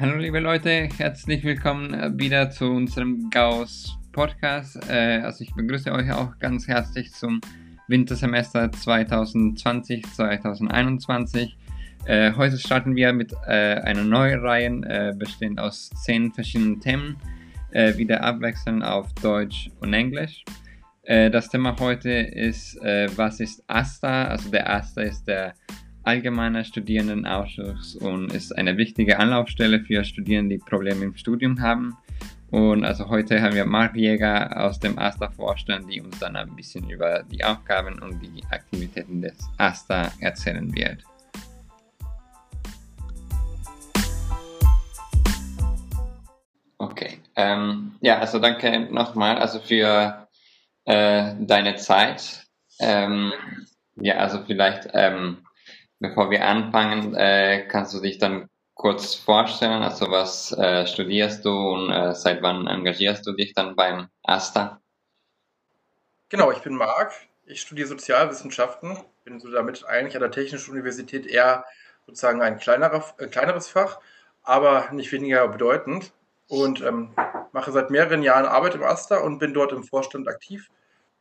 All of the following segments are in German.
Hallo liebe Leute, herzlich willkommen äh, wieder zu unserem Gauss Podcast. Äh, also ich begrüße euch auch ganz herzlich zum Wintersemester 2020-2021. Äh, heute starten wir mit einer neuen Reihe, bestehend aus zehn verschiedenen Themen, wieder abwechselnd auf Deutsch und Englisch. das Thema heute ist, was ist AStA? Also der AStA ist der Allgemeiner Studierendenausschuss und ist eine wichtige Anlaufstelle für Studierende, die Probleme im Studium haben. Und also heute haben wir Marc Jäger aus dem AStA-Vorstand, die uns dann ein bisschen über die Aufgaben und die Aktivitäten des AStA erzählen wird. Okay, ähm, ja, also danke nochmal also für äh, deine Zeit. Ähm, ja, also vielleicht ähm, Bevor wir anfangen, äh, kannst du dich dann kurz vorstellen? Also was äh, studierst du und äh, seit wann engagierst du dich dann beim AStA? Genau, ich bin Marc. Ich studiere Sozialwissenschaften. Bin so damit eigentlich an der Technischen Universität eher sozusagen ein kleinerer, äh, kleineres Fach, aber nicht weniger bedeutend. Und ähm, mache seit mehreren Jahren Arbeit im AStA und bin dort im Vorstand aktiv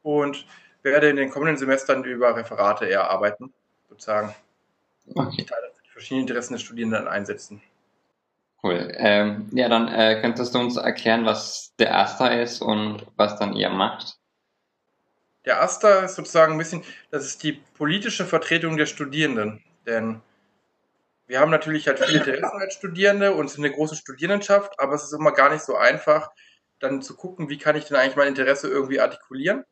und werde in den kommenden Semestern über Referate eher arbeiten, sozusagen. Okay. Die verschiedenen Interessen der Studierenden einsetzen. Cool. Ähm, ja, dann äh, könntest du uns erklären, was der AStA ist und was dann ihr macht? Der AStA ist sozusagen ein bisschen, das ist die politische Vertretung der Studierenden. Denn wir haben natürlich halt viele Interessen als Studierende und sind eine große Studierendenschaft, aber es ist immer gar nicht so einfach, dann zu gucken, wie kann ich denn eigentlich mein Interesse irgendwie artikulieren.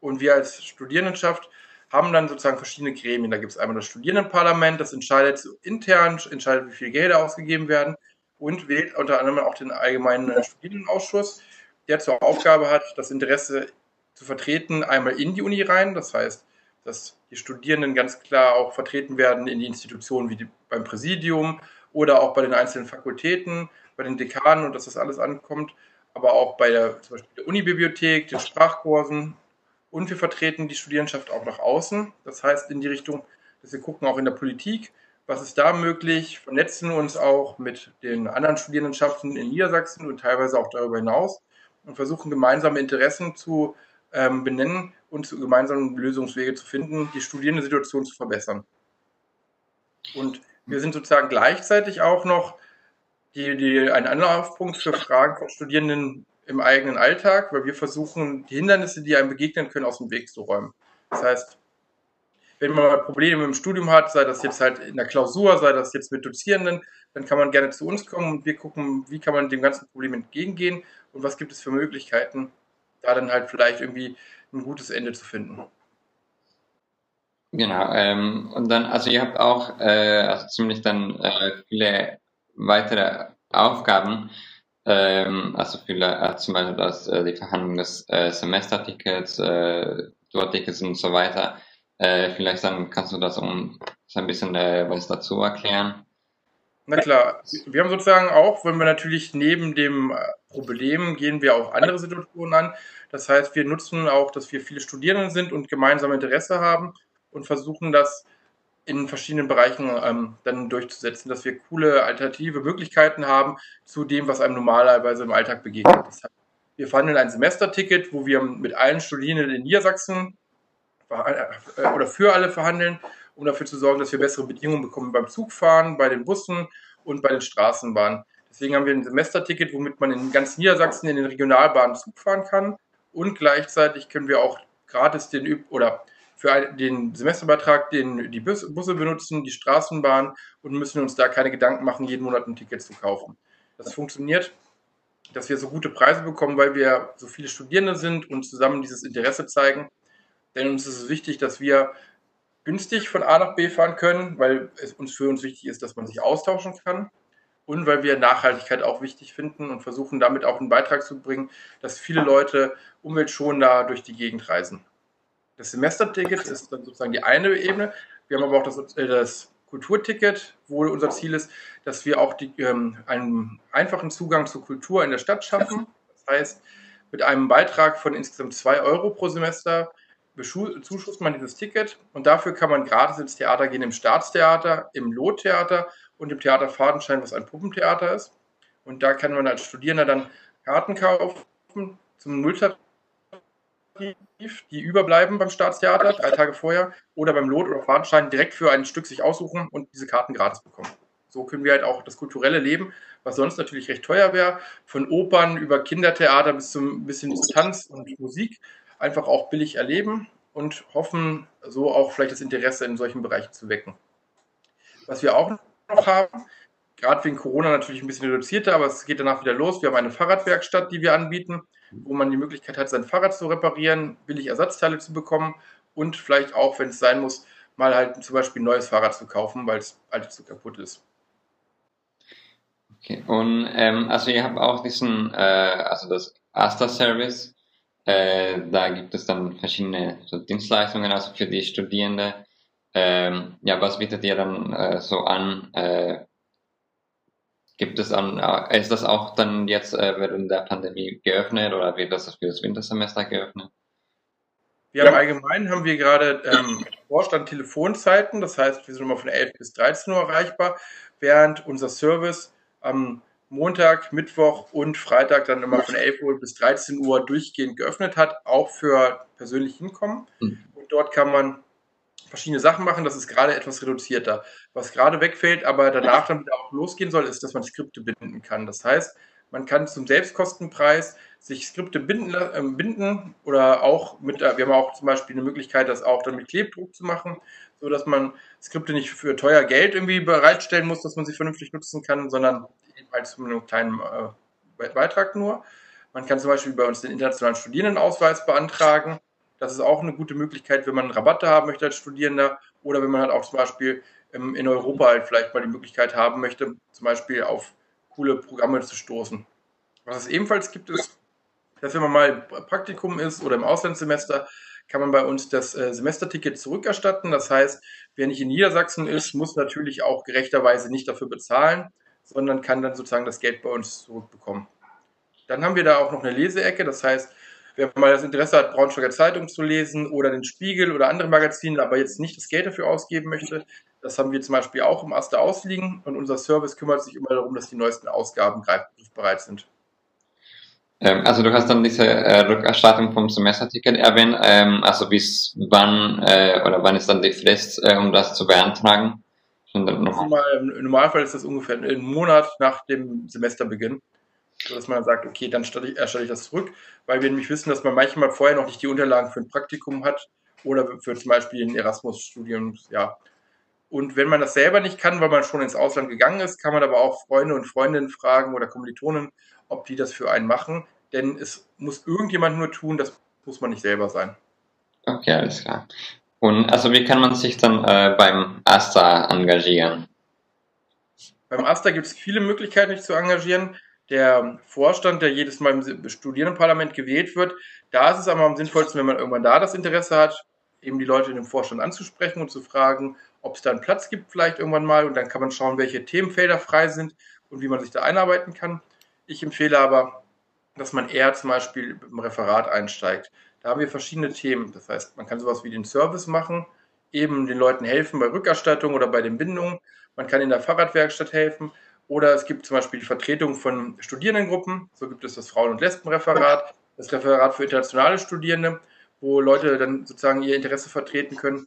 Und wir als Studierendenschaft haben dann sozusagen verschiedene Gremien. Da gibt es einmal das Studierendenparlament, das entscheidet intern, entscheidet, wie viel Gelder ausgegeben werden und wählt unter anderem auch den allgemeinen Studierendenausschuss, der zur Aufgabe hat, das Interesse zu vertreten, einmal in die Uni rein, das heißt, dass die Studierenden ganz klar auch vertreten werden in die Institutionen wie die, beim Präsidium oder auch bei den einzelnen Fakultäten, bei den Dekanen und dass das alles ankommt, aber auch bei der zum Beispiel der Unibibliothek, den Sprachkursen und wir vertreten die Studierendenschaft auch nach außen. Das heißt in die Richtung, dass wir gucken auch in der Politik, was ist da möglich, vernetzen uns auch mit den anderen Studierendenschaften in Niedersachsen und teilweise auch darüber hinaus und versuchen gemeinsame Interessen zu ähm, benennen und zu gemeinsamen Lösungswege zu finden, die Studierendensituation zu verbessern. Und wir sind sozusagen gleichzeitig auch noch die, die, ein Anlaufpunkt für Fragen von Studierenden im eigenen Alltag, weil wir versuchen, die Hindernisse, die einem begegnen können, aus dem Weg zu räumen. Das heißt, wenn man mal Probleme im Studium hat, sei das jetzt halt in der Klausur, sei das jetzt mit Dozierenden, dann kann man gerne zu uns kommen und wir gucken, wie kann man dem ganzen Problem entgegengehen und was gibt es für Möglichkeiten, da dann halt vielleicht irgendwie ein gutes Ende zu finden. Genau, ähm, und dann, also ihr habt auch äh, also ziemlich dann äh, viele weitere Aufgaben. Ähm, also viele, äh, zum Beispiel das, äh, die Verhandlung des äh, Semestertickets, äh, Tourtickets und so weiter. Äh, vielleicht dann kannst du das um so ein bisschen äh, was dazu erklären. Na klar, wir haben sozusagen auch, wenn wir natürlich neben dem äh, Problem gehen wir auch andere Situationen an. Das heißt, wir nutzen auch, dass wir viele Studierende sind und gemeinsame Interesse haben und versuchen das in verschiedenen Bereichen ähm, dann durchzusetzen, dass wir coole alternative Möglichkeiten haben zu dem, was einem normalerweise im Alltag begegnet. Das heißt, wir verhandeln ein Semesterticket, wo wir mit allen Studierenden in Niedersachsen äh, oder für alle verhandeln, um dafür zu sorgen, dass wir bessere Bedingungen bekommen beim Zugfahren, bei den Bussen und bei den Straßenbahnen. Deswegen haben wir ein Semesterticket, womit man in ganz Niedersachsen in den Regionalbahnen Zug fahren kann und gleichzeitig können wir auch gratis den oder für den Semesterbeitrag den, die Busse benutzen, die Straßenbahn und müssen uns da keine Gedanken machen, jeden Monat ein Ticket zu kaufen. Das funktioniert, dass wir so gute Preise bekommen, weil wir so viele Studierende sind und zusammen dieses Interesse zeigen. Denn uns ist es wichtig, dass wir günstig von A nach B fahren können, weil es uns für uns wichtig ist, dass man sich austauschen kann und weil wir Nachhaltigkeit auch wichtig finden und versuchen damit auch einen Beitrag zu bringen, dass viele Leute umweltschonender durch die Gegend reisen. Das Semesterticket ist dann sozusagen die eine Ebene. Wir haben aber auch das, äh, das Kulturticket, wo unser Ziel ist, dass wir auch die, ähm, einen einfachen Zugang zur Kultur in der Stadt schaffen. Das heißt, mit einem Beitrag von insgesamt zwei Euro pro Semester zuschusst man dieses Ticket und dafür kann man gratis ins Theater gehen, im Staatstheater, im Lottheater und im Theater Fadenschein, was ein Puppentheater ist. Und da kann man als Studierender dann Karten kaufen zum Nulltarif, die überbleiben beim Staatstheater, drei Tage vorher, oder beim Lot- oder Fahrtenschein direkt für ein Stück sich aussuchen und diese Karten gratis bekommen. So können wir halt auch das kulturelle Leben, was sonst natürlich recht teuer wäre, von Opern über Kindertheater bis zum bisschen zu Tanz und Musik, einfach auch billig erleben und hoffen, so auch vielleicht das Interesse in solchen Bereichen zu wecken. Was wir auch noch haben, gerade wegen Corona natürlich ein bisschen reduzierter, aber es geht danach wieder los. Wir haben eine Fahrradwerkstatt, die wir anbieten, wo man die Möglichkeit hat, sein Fahrrad zu reparieren, billig Ersatzteile zu bekommen und vielleicht auch, wenn es sein muss, mal halt zum Beispiel ein neues Fahrrad zu kaufen, weil es alte zu kaputt ist. Okay, und ähm, also ihr habt auch diesen, äh, also das Asta-Service, äh, da gibt es dann verschiedene so Dienstleistungen, also für die Studierenden. Ähm, ja, was bietet ihr dann äh, so an? Äh, gibt es dann, ist das auch dann jetzt äh, während der Pandemie geöffnet oder wird das für das Wintersemester geöffnet? Wir haben allgemein haben wir gerade ähm, Vorstand Telefonzeiten, das heißt, wir sind immer von 11 bis 13 Uhr erreichbar, während unser Service am Montag, Mittwoch und Freitag dann immer von 11 Uhr bis 13 Uhr durchgehend geöffnet hat, auch für persönlich hinkommen. Mhm. Und dort kann man verschiedene Sachen machen. Das ist gerade etwas reduzierter. Was gerade wegfällt, aber danach dann wieder auch losgehen soll, ist, dass man Skripte binden kann. Das heißt, man kann zum Selbstkostenpreis sich Skripte binden, äh, binden oder auch mit, äh, wir haben auch zum Beispiel eine Möglichkeit, das auch dann mit Klebdruck zu machen, so dass man Skripte nicht für teuer Geld irgendwie bereitstellen muss, dass man sie vernünftig nutzen kann, sondern halt zu einem kleinen äh, Beitrag nur. Man kann zum Beispiel bei uns den internationalen Studierendenausweis beantragen. Das ist auch eine gute Möglichkeit, wenn man Rabatte haben möchte als Studierender oder wenn man halt auch zum Beispiel ähm, in Europa halt vielleicht mal die Möglichkeit haben möchte, zum Beispiel auf coole Programme zu stoßen. Was es ebenfalls gibt, ist, dass wenn man mal Praktikum ist oder im Auslandssemester, kann man bei uns das äh, Semesterticket zurückerstatten. Das heißt, wer nicht in Niedersachsen ist, muss natürlich auch gerechterweise nicht dafür bezahlen, sondern kann dann sozusagen das Geld bei uns zurückbekommen. Dann haben wir da auch noch eine Leseecke. Das heißt, wer mal das Interesse hat, Braunschweiger Zeitung zu lesen oder den Spiegel oder andere Magazine, aber jetzt nicht das Geld dafür ausgeben möchte, das haben wir zum Beispiel auch im Aster ausliegen und unser Service kümmert sich immer darum, dass die neuesten Ausgaben greifbereit sind. Ähm, also du hast dann diese äh, Rückerstattung vom Semesterticket erwähnt. Ähm, also bis wann äh, oder wann ist dann die Frist, äh, um das zu beantragen? Im Normalfall ist das ungefähr einen Monat nach dem Semesterbeginn, dass man sagt, okay, dann erstatte ich, erstatte ich das zurück, weil wir nämlich wissen, dass man manchmal vorher noch nicht die Unterlagen für ein Praktikum hat oder für zum Beispiel ein Erasmus-Studium, ja, und wenn man das selber nicht kann, weil man schon ins Ausland gegangen ist, kann man aber auch Freunde und Freundinnen fragen oder Kommilitonen, ob die das für einen machen. Denn es muss irgendjemand nur tun, das muss man nicht selber sein. Okay, alles klar. Und also wie kann man sich dann äh, beim AStA engagieren? Beim AStA gibt es viele Möglichkeiten, sich zu engagieren. Der Vorstand, der jedes Mal im Studierendenparlament gewählt wird, da ist es aber am sinnvollsten, wenn man irgendwann da das Interesse hat, eben die Leute in dem Vorstand anzusprechen und zu fragen, ob es da einen Platz gibt vielleicht irgendwann mal und dann kann man schauen, welche Themenfelder frei sind und wie man sich da einarbeiten kann. Ich empfehle aber, dass man eher zum Beispiel dem Referat einsteigt. Da haben wir verschiedene Themen. Das heißt, man kann sowas wie den Service machen, eben den Leuten helfen bei Rückerstattung oder bei den Bindungen. Man kann in der Fahrradwerkstatt helfen oder es gibt zum Beispiel die Vertretung von Studierendengruppen. So gibt es das Frauen- und Lesbenreferat, das Referat für internationale Studierende, wo Leute dann sozusagen ihr Interesse vertreten können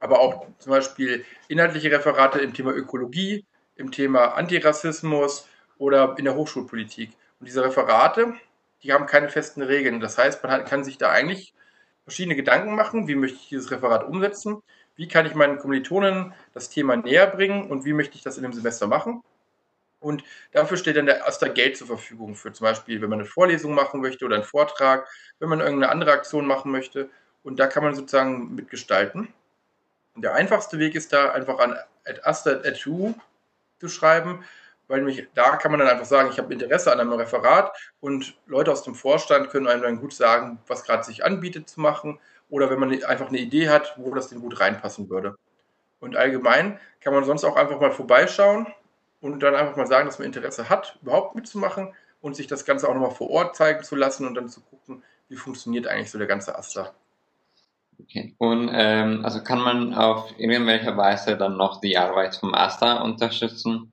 aber auch zum Beispiel inhaltliche Referate im Thema Ökologie, im Thema Antirassismus oder in der Hochschulpolitik. Und diese Referate, die haben keine festen Regeln. Das heißt, man kann sich da eigentlich verschiedene Gedanken machen, wie möchte ich dieses Referat umsetzen, wie kann ich meinen Kommilitonen das Thema näher bringen und wie möchte ich das in dem Semester machen. Und dafür steht dann der Aster Geld zur Verfügung für zum Beispiel, wenn man eine Vorlesung machen möchte oder einen Vortrag, wenn man irgendeine andere Aktion machen möchte. Und da kann man sozusagen mitgestalten. Der einfachste Weg ist da einfach an aster.edu zu schreiben, weil nämlich da kann man dann einfach sagen, ich habe Interesse an einem Referat und Leute aus dem Vorstand können einem dann gut sagen, was gerade sich anbietet zu machen oder wenn man einfach eine Idee hat, wo das denn gut reinpassen würde. Und allgemein kann man sonst auch einfach mal vorbeischauen und dann einfach mal sagen, dass man Interesse hat, überhaupt mitzumachen und sich das Ganze auch nochmal vor Ort zeigen zu lassen und dann zu gucken, wie funktioniert eigentlich so der ganze Aster. Okay. Und ähm, also kann man auf irgendwelche Weise dann noch die Arbeit vom AStA unterstützen?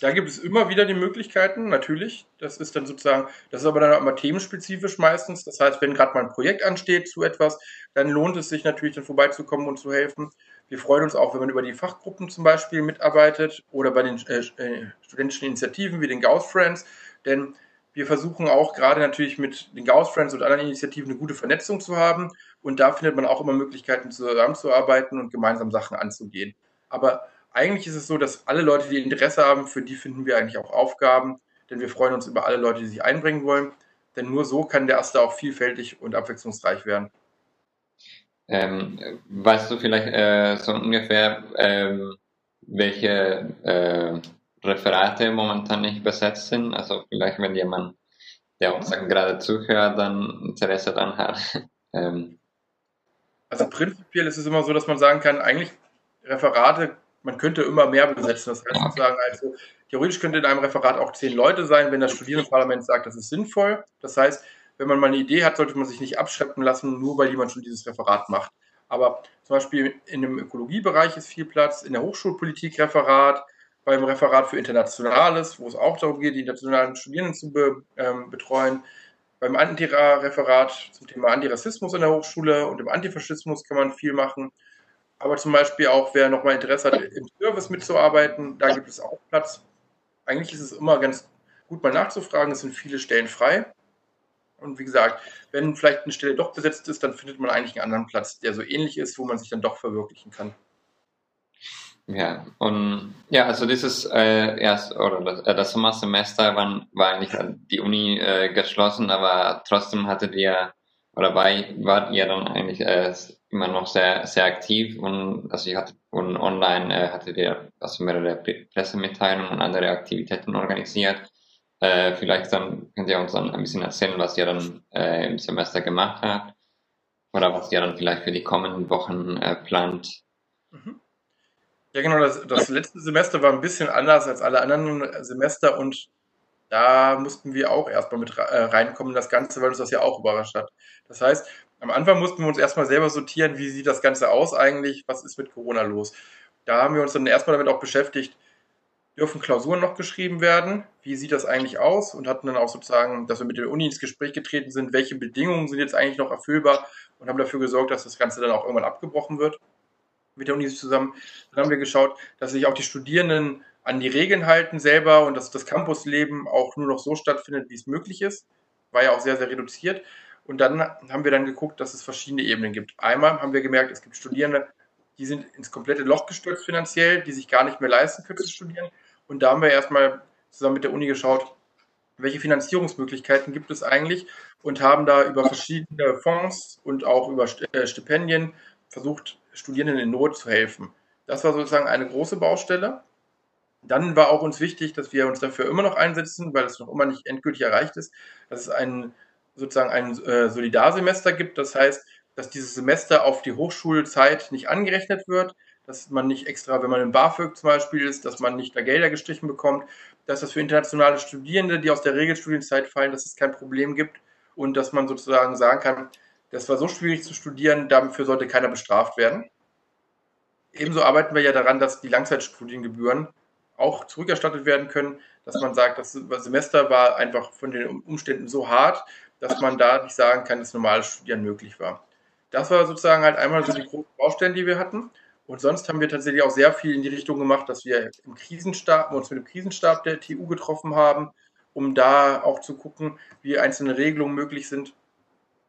Da gibt es immer wieder die Möglichkeiten, natürlich. Das ist dann sozusagen, das ist aber dann auch immer themenspezifisch meistens. Das heißt, wenn gerade mal ein Projekt ansteht zu etwas, dann lohnt es sich natürlich, dann vorbeizukommen und zu helfen. Wir freuen uns auch, wenn man über die Fachgruppen zum Beispiel mitarbeitet oder bei den äh, äh studentischen Initiativen wie den Gauss Friends, denn wir versuchen auch gerade natürlich mit den Gauss Friends und anderen Initiativen eine gute Vernetzung zu haben und da findet man auch immer Möglichkeiten zusammenzuarbeiten und gemeinsam Sachen anzugehen. Aber eigentlich ist es so, dass alle Leute, die Interesse haben, für die finden wir eigentlich auch Aufgaben, denn wir freuen uns über alle Leute, die sich einbringen wollen. Denn nur so kann der Aster auch vielfältig und abwechslungsreich werden. Ähm, weißt du vielleicht äh, so ungefähr, ähm, welche äh, Referate momentan nicht besetzt sind? Also vielleicht, wenn jemand, der uns dann gerade zuhört, dann Interesse daran hat. ähm. Also prinzipiell ist es immer so, dass man sagen kann, eigentlich Referate man könnte immer mehr besetzen. Das heißt sozusagen, also theoretisch könnte in einem Referat auch zehn Leute sein, wenn das Studierendenparlament sagt, das ist sinnvoll. Das heißt, wenn man mal eine Idee hat, sollte man sich nicht abschreppen lassen, nur weil jemand schon dieses Referat macht. Aber zum Beispiel in dem Ökologiebereich ist viel Platz, in der Hochschulpolitik Referat, beim Referat für Internationales, wo es auch darum geht, die internationalen Studierenden zu be, ähm, betreuen, beim Antira-Referat zum Thema Antirassismus in der Hochschule und im Antifaschismus kann man viel machen aber zum Beispiel auch, wer nochmal Interesse hat, im Service mitzuarbeiten, da gibt es auch Platz. Eigentlich ist es immer ganz gut mal nachzufragen, es sind viele Stellen frei. Und wie gesagt, wenn vielleicht eine Stelle doch besetzt ist, dann findet man eigentlich einen anderen Platz, der so ähnlich ist, wo man sich dann doch verwirklichen kann. Ja, und ja, also dieses äh, erst oder das, äh, das Sommersemester war, war eigentlich die Uni äh, geschlossen, aber trotzdem hattet ihr oder war, wart ihr dann eigentlich äh, immer noch sehr, sehr aktiv und also ich hatte und online äh, hatte der also mehrere Pressemitteilungen und andere Aktivitäten organisiert. Äh, vielleicht dann könnt ihr uns dann ein bisschen erzählen, was ihr dann äh, im Semester gemacht habt oder was ihr dann vielleicht für die kommenden Wochen äh, plant. Mhm. Ja, genau, das, das letzte Semester war ein bisschen anders als alle anderen Semester und da mussten wir auch erstmal mit äh, reinkommen, das Ganze, weil uns das ja auch überrascht hat. Das heißt, am Anfang mussten wir uns erstmal selber sortieren, wie sieht das Ganze aus eigentlich, was ist mit Corona los. Da haben wir uns dann erstmal damit auch beschäftigt, dürfen Klausuren noch geschrieben werden, wie sieht das eigentlich aus und hatten dann auch sozusagen, dass wir mit der Uni ins Gespräch getreten sind, welche Bedingungen sind jetzt eigentlich noch erfüllbar und haben dafür gesorgt, dass das Ganze dann auch irgendwann abgebrochen wird mit der Uni zusammen. Dann haben wir geschaut, dass sich auch die Studierenden an die Regeln halten selber und dass das Campusleben auch nur noch so stattfindet, wie es möglich ist. War ja auch sehr, sehr reduziert. Und dann haben wir dann geguckt, dass es verschiedene Ebenen gibt. Einmal haben wir gemerkt, es gibt Studierende, die sind ins komplette Loch gestürzt finanziell, die sich gar nicht mehr leisten können zu studieren. Und da haben wir erstmal zusammen mit der Uni geschaut, welche Finanzierungsmöglichkeiten gibt es eigentlich und haben da über verschiedene Fonds und auch über äh, Stipendien versucht, Studierenden in Not zu helfen. Das war sozusagen eine große Baustelle. Dann war auch uns wichtig, dass wir uns dafür immer noch einsetzen, weil es noch immer nicht endgültig erreicht ist, dass es ein sozusagen ein äh, Solidarsemester gibt. Das heißt, dass dieses Semester auf die Hochschulzeit nicht angerechnet wird, dass man nicht extra, wenn man im BAföG zum Beispiel ist, dass man nicht da Gelder gestrichen bekommt, dass das für internationale Studierende, die aus der Regelstudienzeit fallen, dass es kein Problem gibt und dass man sozusagen sagen kann, das war so schwierig zu studieren, dafür sollte keiner bestraft werden. Ebenso arbeiten wir ja daran, dass die Langzeitstudiengebühren auch zurückerstattet werden können, dass man sagt, das Semester war einfach von den Umständen so hart, dass man da nicht sagen kann, dass normales Studieren möglich war. Das war sozusagen halt einmal so die großen Baustellen, die wir hatten. Und sonst haben wir tatsächlich auch sehr viel in die Richtung gemacht, dass wir im Krisenstab, uns mit dem Krisenstab der TU getroffen haben, um da auch zu gucken, wie einzelne Regelungen möglich sind.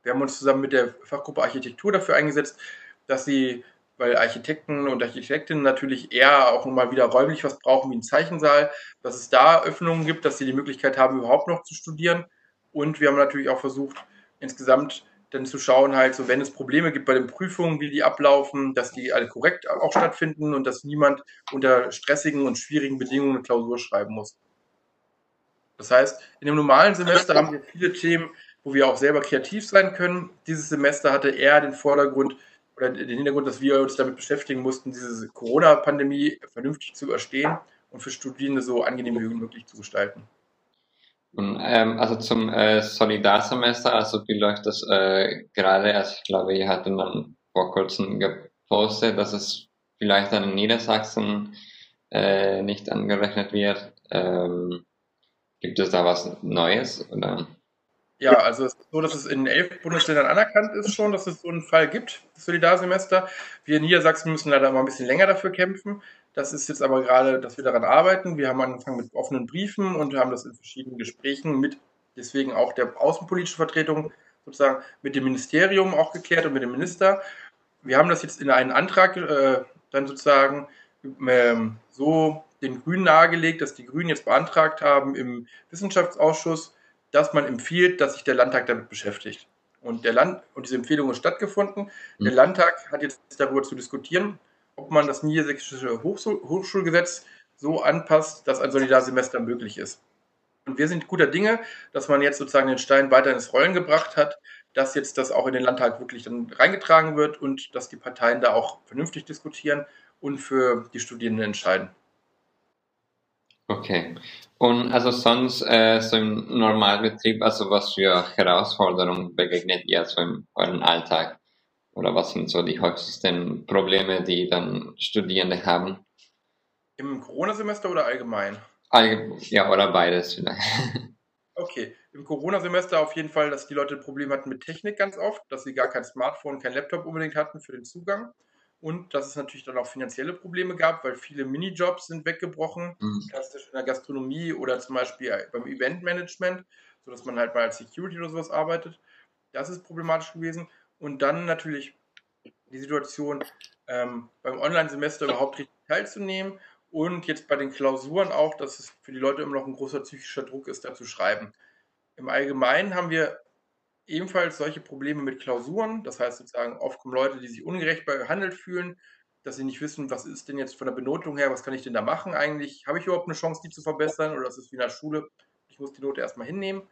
Wir haben uns zusammen mit der Fachgruppe Architektur dafür eingesetzt, dass sie, weil Architekten und Architektinnen natürlich eher auch mal wieder räumlich was brauchen wie ein Zeichensaal, dass es da Öffnungen gibt, dass sie die Möglichkeit haben, überhaupt noch zu studieren. Und wir haben natürlich auch versucht, insgesamt dann zu schauen, halt so, wenn es Probleme gibt bei den Prüfungen, wie die ablaufen, dass die alle korrekt auch stattfinden und dass niemand unter stressigen und schwierigen Bedingungen eine Klausur schreiben muss. Das heißt, in dem normalen Semester haben wir viele Themen, wo wir auch selber kreativ sein können. Dieses Semester hatte eher den Vordergrund oder den Hintergrund, dass wir uns damit beschäftigen mussten, diese Corona-Pandemie vernünftig zu überstehen und für Studierende so angenehm wie möglich zu gestalten. Ähm, also zum äh, Solidarsemester, also wie läuft das äh, gerade? Also ich glaube, ihr hattet dann vor kurzem gepostet, dass es vielleicht dann in Niedersachsen äh, nicht angerechnet wird. Ähm, gibt es da was Neues? Oder? Ja, also es ist so, dass es in elf Bundesländern anerkannt ist schon, dass es so einen Fall gibt, das Solidarsemester. Wir in Niedersachsen müssen leider immer ein bisschen länger dafür kämpfen. Das ist jetzt aber gerade, dass wir daran arbeiten. Wir haben angefangen mit offenen Briefen und haben das in verschiedenen Gesprächen mit, deswegen auch der außenpolitischen Vertretung sozusagen mit dem Ministerium auch geklärt und mit dem Minister. Wir haben das jetzt in einen Antrag äh, dann sozusagen ähm, so den Grünen nahegelegt, dass die Grünen jetzt beantragt haben im Wissenschaftsausschuss, dass man empfiehlt, dass sich der Landtag damit beschäftigt. Und, der Land und diese Empfehlung ist stattgefunden. Mhm. Der Landtag hat jetzt darüber zu diskutieren, ob man das niedersächsische Hochschul Hochschulgesetz so anpasst, dass ein Solidarsemester möglich ist. Und wir sind guter Dinge, dass man jetzt sozusagen den Stein weiter ins Rollen gebracht hat, dass jetzt das auch in den Landtag wirklich dann reingetragen wird und dass die Parteien da auch vernünftig diskutieren und für die Studierenden entscheiden. Okay. Und also sonst äh, so im Normalbetrieb, also was für Herausforderungen begegnet ihr so in eurem Alltag? Oder was sind so die häufigsten Probleme, die dann Studierende haben? Im Corona-Semester oder allgemein? Allgemein, ja, oder beides vielleicht. Okay, im Corona-Semester auf jeden Fall, dass die Leute Probleme hatten mit Technik ganz oft, dass sie gar kein Smartphone, kein Laptop unbedingt hatten für den Zugang und dass es natürlich dann auch finanzielle Probleme gab, weil viele Minijobs sind weggebrochen, mhm. klassisch in der Gastronomie oder zum Beispiel beim Eventmanagement, sodass man halt mal als Security oder sowas arbeitet. Das ist problematisch gewesen. Und dann natürlich die Situation, ähm, beim Online-Semester überhaupt richtig teilzunehmen und jetzt bei den Klausuren auch, dass es für die Leute immer noch ein großer psychischer Druck ist, da zu schreiben. Im Allgemeinen haben wir ebenfalls solche Probleme mit Klausuren. Das heißt sozusagen, oft kommen Leute, die sich ungerecht behandelt fühlen, dass sie nicht wissen, was ist denn jetzt von der Benotung her, was kann ich denn da machen eigentlich? Habe ich überhaupt eine Chance, die zu verbessern? Oder ist es wie in der Schule, ich muss die Note erstmal hinnehmen?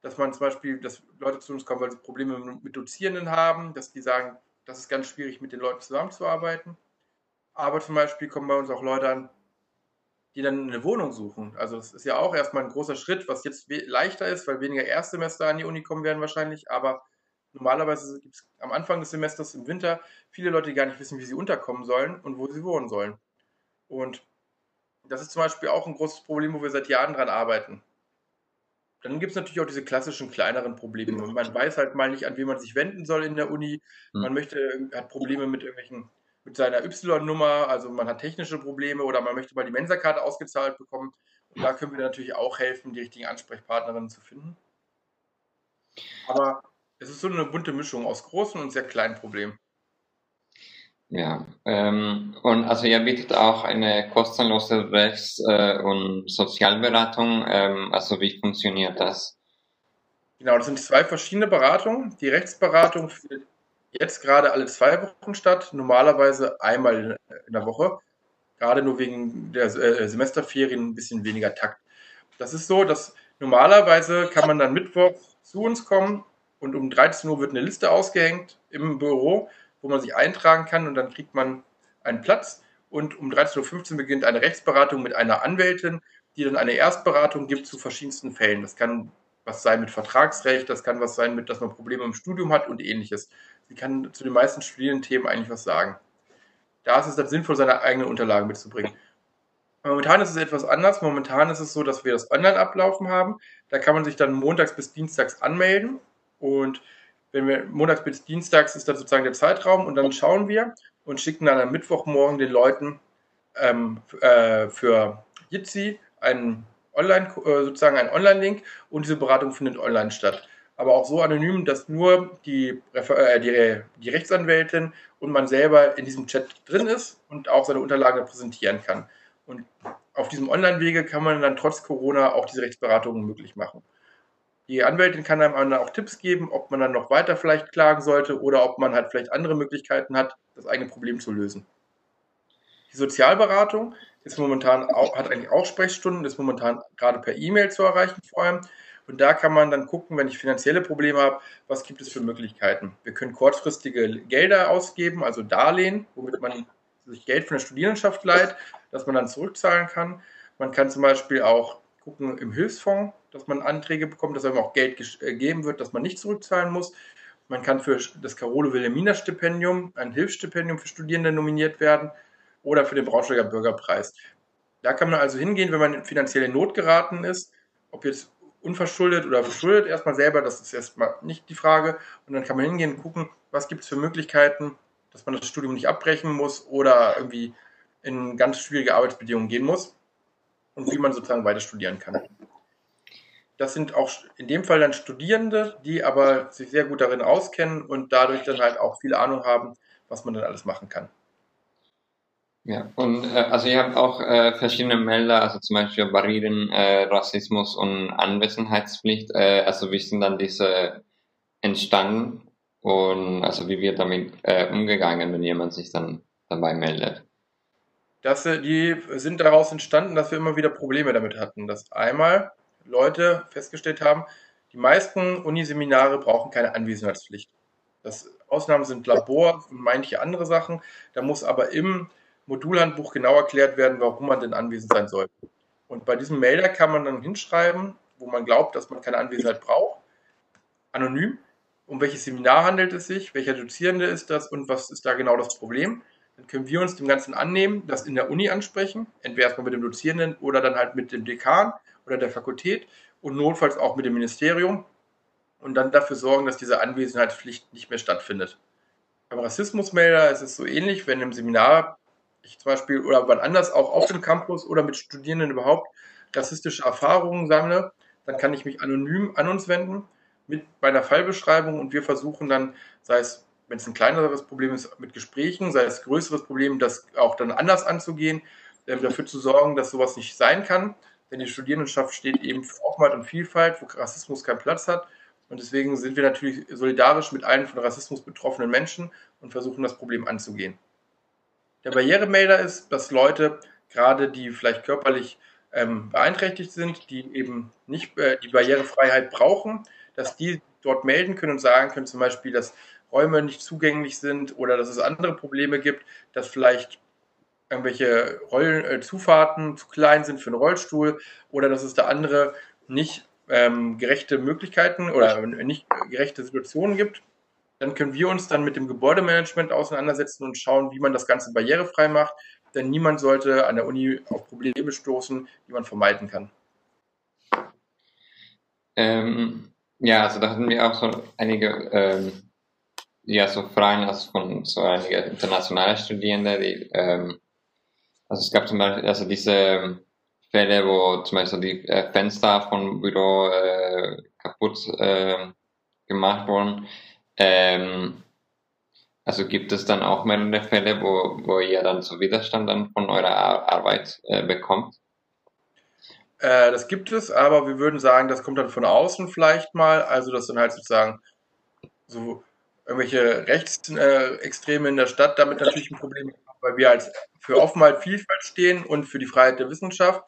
Dass man zum Beispiel, dass Leute zu uns kommen, weil sie Probleme mit Dozierenden haben, dass die sagen, das ist ganz schwierig, mit den Leuten zusammenzuarbeiten. Aber zum Beispiel kommen bei uns auch Leute an, die dann eine Wohnung suchen. Also das ist ja auch erstmal ein großer Schritt, was jetzt leichter ist, weil weniger Erstsemester an die Uni kommen werden wahrscheinlich, aber normalerweise gibt es am Anfang des Semesters im Winter viele Leute, die gar nicht wissen, wie sie unterkommen sollen und wo sie wohnen sollen. Und das ist zum Beispiel auch ein großes Problem, wo wir seit Jahren dran arbeiten. Dann gibt es natürlich auch diese klassischen kleineren Probleme. Man weiß halt mal nicht, an wen man sich wenden soll in der Uni. Hm. Man möchte, hat Probleme mit irgendwelchen mit seiner Y-Nummer, also man hat technische Probleme oder man möchte mal die Mensa-Karte ausgezahlt bekommen. Und da können wir natürlich auch helfen, die richtigen Ansprechpartnerinnen zu finden. Aber es ist so eine bunte Mischung aus großen und sehr kleinen Problemen. Ja, ähm, und also ihr bietet auch eine kostenlose Rechts- äh, und Sozialberatung. Ähm, also wie funktioniert das? Genau, das sind zwei verschiedene Beratungen. Die Rechtsberatung findet jetzt gerade alle zwei Wochen statt, normalerweise einmal in der Woche. Gerade nur wegen der äh, Semesterferien ein bisschen weniger Takt. Das ist so, dass normalerweise kann man dann Mittwoch zu uns kommen und um 13 Uhr wird eine Liste ausgehängt im Büro, wo man sich eintragen kann und dann kriegt man einen Platz. Und um 13.15 Uhr beginnt eine Rechtsberatung mit einer Anwältin, die dann eine Erstberatung gibt zu verschiedensten Fällen. Das kann was sein mit Vertragsrecht, das kann was sein mit, dass man Probleme im Studium hat und ähnliches. Sie kann zu den meisten Studienthemen eigentlich was sagen. Da ist es dann sinnvoll, seine eigenen Unterlagen mitzubringen. Momentan ist es etwas anders. Momentan ist es so, dass wir das online ablaufen haben. Da kann man sich dann montags bis dienstags anmelden. Und wenn wir montags bis dienstags ist dann sozusagen der Zeitraum und dann schauen wir und schicken dann am Mittwochmorgen den Leuten ähm, äh, für Jitsi einen Online, äh, sozusagen einen Online-Link und diese Beratung findet online statt aber auch so anonym, dass nur die, äh, die, die Rechtsanwältin und man selber in diesem Chat drin ist und auch seine Unterlagen präsentieren kann. Und auf diesem Online-Wege kann man dann trotz Corona auch diese Rechtsberatungen möglich machen. Die Anwältin kann einem auch Tipps geben, ob man dann noch weiter vielleicht klagen sollte oder ob man halt vielleicht andere Möglichkeiten hat, das eigene Problem zu lösen. Die Sozialberatung ist momentan auch, hat eigentlich auch Sprechstunden, ist momentan gerade per E-Mail zu erreichen vor allem. Und da kann man dann gucken, wenn ich finanzielle Probleme habe, was gibt es für Möglichkeiten. Wir können kurzfristige Gelder ausgeben, also Darlehen, womit man sich Geld von der Studierendenschaft leiht, dass man dann zurückzahlen kann. Man kann zum Beispiel auch gucken im Hilfsfonds, dass man Anträge bekommt, dass einem auch Geld gegeben wird, dass man nicht zurückzahlen muss. Man kann für das Carolo Wilhelmina Stipendium, ein Hilfsstipendium für Studierende nominiert werden oder für den Braunschweiger Bürgerpreis. Da kann man also hingehen, wenn man in finanzielle Not geraten ist, ob jetzt unverschuldet oder verschuldet, erstmal selber, das ist erstmal nicht die Frage. Und dann kann man hingehen und gucken, was gibt es für Möglichkeiten, dass man das Studium nicht abbrechen muss oder irgendwie in ganz schwierige Arbeitsbedingungen gehen muss und wie man sozusagen weiter studieren kann. Das sind auch in dem Fall dann Studierende, die aber sich sehr gut darin auskennen und dadurch dann halt auch viel Ahnung haben, was man dann alles machen kann. Ja, und äh, also ihr habt auch äh, verschiedene Melder, also zum Beispiel Barrieren, äh, Rassismus und Anwesenheitspflicht. Äh, also wie sind dann diese entstanden und also wie wird damit äh, umgegangen, wenn jemand sich dann dabei meldet? Das, die sind daraus entstanden, dass wir immer wieder Probleme damit hatten. Dass einmal Leute festgestellt haben, die meisten Uniseminare brauchen keine Anwesenheitspflicht. Das Ausnahmen sind Labor und manche andere Sachen. Da muss aber im Modulhandbuch genau erklärt werden, warum man denn anwesend sein soll. Und bei diesem Melder kann man dann hinschreiben, wo man glaubt, dass man keine Anwesenheit braucht, anonym, um welches Seminar handelt es sich, welcher Dozierende ist das und was ist da genau das Problem. Dann können wir uns dem Ganzen annehmen, das in der Uni ansprechen, entweder erstmal mit dem Dozierenden oder dann halt mit dem Dekan oder der Fakultät und notfalls auch mit dem Ministerium und dann dafür sorgen, dass diese Anwesenheitspflicht nicht mehr stattfindet. Beim Rassismusmelder ist es so ähnlich, wenn im Seminar ich zum Beispiel oder wann anders auch auf dem Campus oder mit Studierenden überhaupt rassistische Erfahrungen sammle, dann kann ich mich anonym an uns wenden mit meiner Fallbeschreibung und wir versuchen dann, sei es, wenn es ein kleineres Problem ist, mit Gesprächen, sei es größeres Problem, das auch dann anders anzugehen, äh, dafür zu sorgen, dass sowas nicht sein kann. Denn die Studierendenschaft steht eben für Offenheit und Vielfalt, wo Rassismus keinen Platz hat. Und deswegen sind wir natürlich solidarisch mit allen von Rassismus betroffenen Menschen und versuchen das Problem anzugehen. Der Barrieremelder ist, dass Leute, gerade die vielleicht körperlich ähm, beeinträchtigt sind, die eben nicht äh, die Barrierefreiheit brauchen, dass die dort melden können und sagen können, zum Beispiel, dass Räume nicht zugänglich sind oder dass es andere Probleme gibt, dass vielleicht irgendwelche Rollen, äh, Zufahrten zu klein sind für einen Rollstuhl oder dass es da andere nicht ähm, gerechte Möglichkeiten oder nicht gerechte Situationen gibt dann können wir uns dann mit dem Gebäudemanagement auseinandersetzen und schauen, wie man das Ganze barrierefrei macht. Denn niemand sollte an der Uni auf Probleme stoßen, die man vermeiden kann. Ähm, ja, also da hatten wir auch so einige ähm, ja, so Fragen also von so einige internationale Studierende, die ähm, also es gab zum Beispiel also diese Fälle, wo zum Beispiel die äh, Fenster vom Büro äh, kaputt äh, gemacht wurden. Ähm, also gibt es dann auch mehrere Fälle, wo, wo ihr dann so Widerstand dann von eurer Arbeit äh, bekommt? Äh, das gibt es, aber wir würden sagen, das kommt dann von außen vielleicht mal. Also das dann halt sozusagen so irgendwelche Rechtsextreme in der Stadt damit natürlich ein Problem haben, weil wir als für Offenheit, Vielfalt stehen und für die Freiheit der Wissenschaft.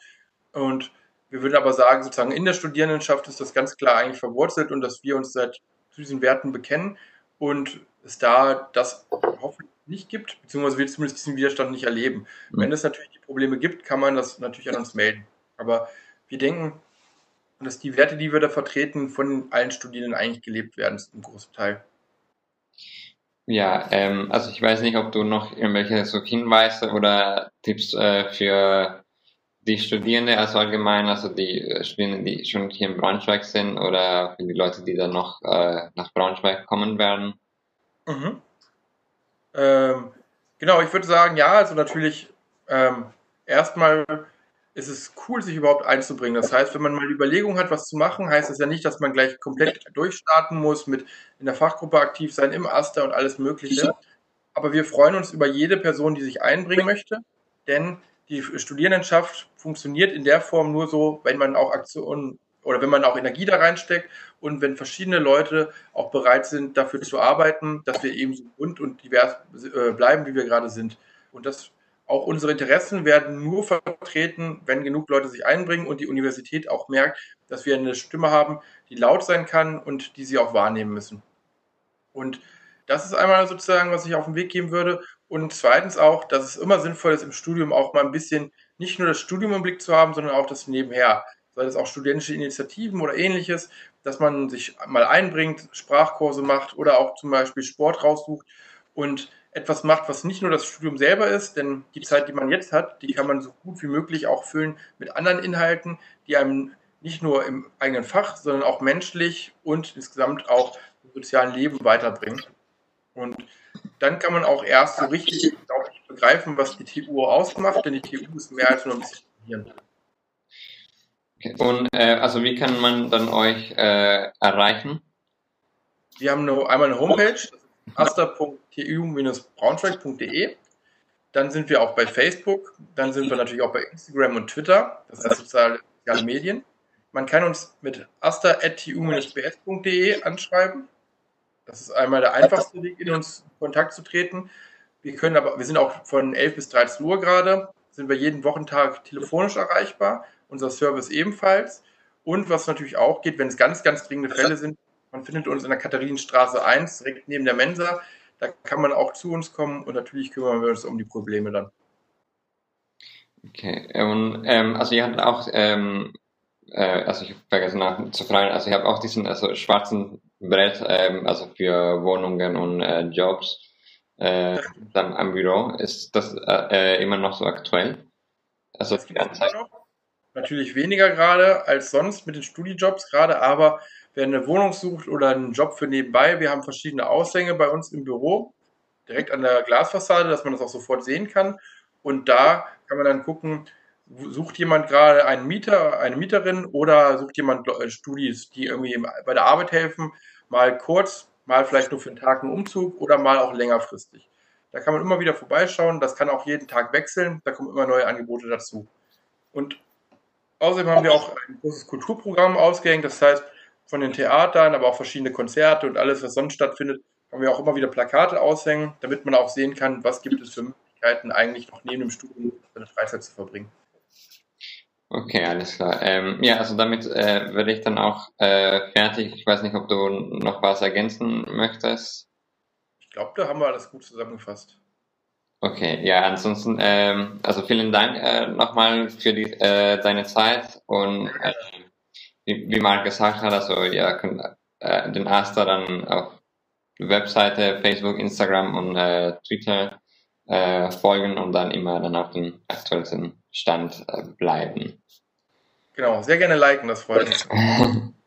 Und wir würden aber sagen, sozusagen in der Studierendenschaft ist das ganz klar eigentlich verwurzelt und dass wir uns seit zu diesen Werten bekennen und es da das hoffentlich nicht gibt, beziehungsweise wir zumindest diesen Widerstand nicht erleben. Mhm. Wenn es natürlich die Probleme gibt, kann man das natürlich an uns melden. Aber wir denken, dass die Werte, die wir da vertreten, von allen Studierenden eigentlich gelebt werden, im großen Teil. Ja, ähm, also ich weiß nicht, ob du noch irgendwelche so Hinweise oder Tipps äh, für die Studierende also allgemein, also die äh, Studierenden, die schon hier in Braunschweig sind oder für die Leute, die dann noch äh, nach Braunschweig kommen werden? Mhm. Ähm, genau, ich würde sagen, ja, also natürlich ähm, erstmal ist es cool, sich überhaupt einzubringen. Das heißt, wenn man mal die Überlegung hat, was zu machen, heißt das ja nicht, dass man gleich komplett durchstarten muss, mit in der Fachgruppe aktiv sein, im Aster und alles Mögliche. Aber wir freuen uns über jede Person, die sich einbringen möchte, denn die Studierendenschaft funktioniert in der Form nur so, wenn man auch Aktionen oder wenn man auch Energie da reinsteckt und wenn verschiedene Leute auch bereit sind, dafür zu arbeiten, dass wir eben so bunt und divers äh, bleiben, wie wir gerade sind. Und das auch unsere Interessen werden nur vertreten, wenn genug Leute sich einbringen und die Universität auch merkt, dass wir eine Stimme haben, die laut sein kann und die sie auch wahrnehmen müssen. Und das ist einmal sozusagen, was ich auf den Weg geben würde. Und zweitens auch, dass es immer sinnvoll ist, im Studium auch mal ein bisschen nicht nur das Studium im Blick zu haben, sondern auch das nebenher. Sei das auch studentische Initiativen oder ähnliches, dass man sich mal einbringt, Sprachkurse macht oder auch zum Beispiel Sport raussucht und etwas macht, was nicht nur das Studium selber ist, denn die Zeit, die man jetzt hat, die kann man so gut wie möglich auch füllen mit anderen Inhalten, die einem nicht nur im eigenen Fach, sondern auch menschlich und insgesamt auch im sozialen Leben weiterbringen. Und dann kann man auch erst so richtig begreifen, was die TU ausmacht, denn die TU ist mehr als nur ein bisschen studieren. Und äh, also wie kann man dann euch äh, erreichen? Wir haben eine, einmal eine Homepage, asta.tu-braunschweig.de. Dann sind wir auch bei Facebook, dann sind wir natürlich auch bei Instagram und Twitter, das heißt soziale, soziale Medien. Man kann uns mit asta.tu-bs.de anschreiben. Das ist einmal der einfachste Weg, in uns Kontakt zu treten. Wir können aber, wir sind auch von 11 bis 13 Uhr gerade, sind wir jeden Wochentag telefonisch erreichbar, unser Service ebenfalls. Und was natürlich auch geht, wenn es ganz, ganz dringende Fälle sind, man findet uns in der Katharinenstraße 1, direkt neben der Mensa. Da kann man auch zu uns kommen und natürlich kümmern wir uns um die Probleme dann. Okay, und ähm, also ihr habt auch, ähm, äh, also ich habe vergessen nachzufragen, also ich habe auch diesen also schwarzen Brett, ähm, also für Wohnungen und äh, Jobs äh, am, am Büro. Ist das äh, äh immer noch so aktuell? Also die Zeit. Natürlich weniger gerade als sonst mit den Studijobs gerade, aber wer eine Wohnung sucht oder einen Job für nebenbei, wir haben verschiedene Aushänge bei uns im Büro, direkt an der Glasfassade, dass man das auch sofort sehen kann. Und da kann man dann gucken, sucht jemand gerade einen Mieter, eine Mieterin oder sucht jemand äh, Studis, die irgendwie bei der Arbeit helfen, mal kurz, mal vielleicht nur für einen Tag einen Umzug oder mal auch längerfristig. Da kann man immer wieder vorbeischauen, das kann auch jeden Tag wechseln, da kommen immer neue Angebote dazu. Und außerdem haben wir auch ein großes Kulturprogramm ausgehängt, das heißt, von den Theatern, aber auch verschiedene Konzerte und alles, was sonst stattfindet, haben wir auch immer wieder Plakate aushängen, damit man auch sehen kann, was gibt es für Möglichkeiten, eigentlich noch neben dem Studium seine Freizeit zu verbringen. Okay, alles klar. Ähm, ja, also damit äh, werde ich dann auch äh, fertig. Ich weiß nicht, ob du noch was ergänzen möchtest. Ich glaube, da haben wir alles gut zusammengefasst. Okay, ja, ansonsten, ähm, also vielen Dank äh, nochmal für die, äh, deine Zeit und äh, wie, wie Marc gesagt hat, also ihr könnt äh, den Asta dann auf Webseite, Facebook, Instagram und äh, Twitter äh, folgen und dann immer dann auf dem aktuellsten Stand äh, bleiben. Genau, sehr gerne liken, das freut mich.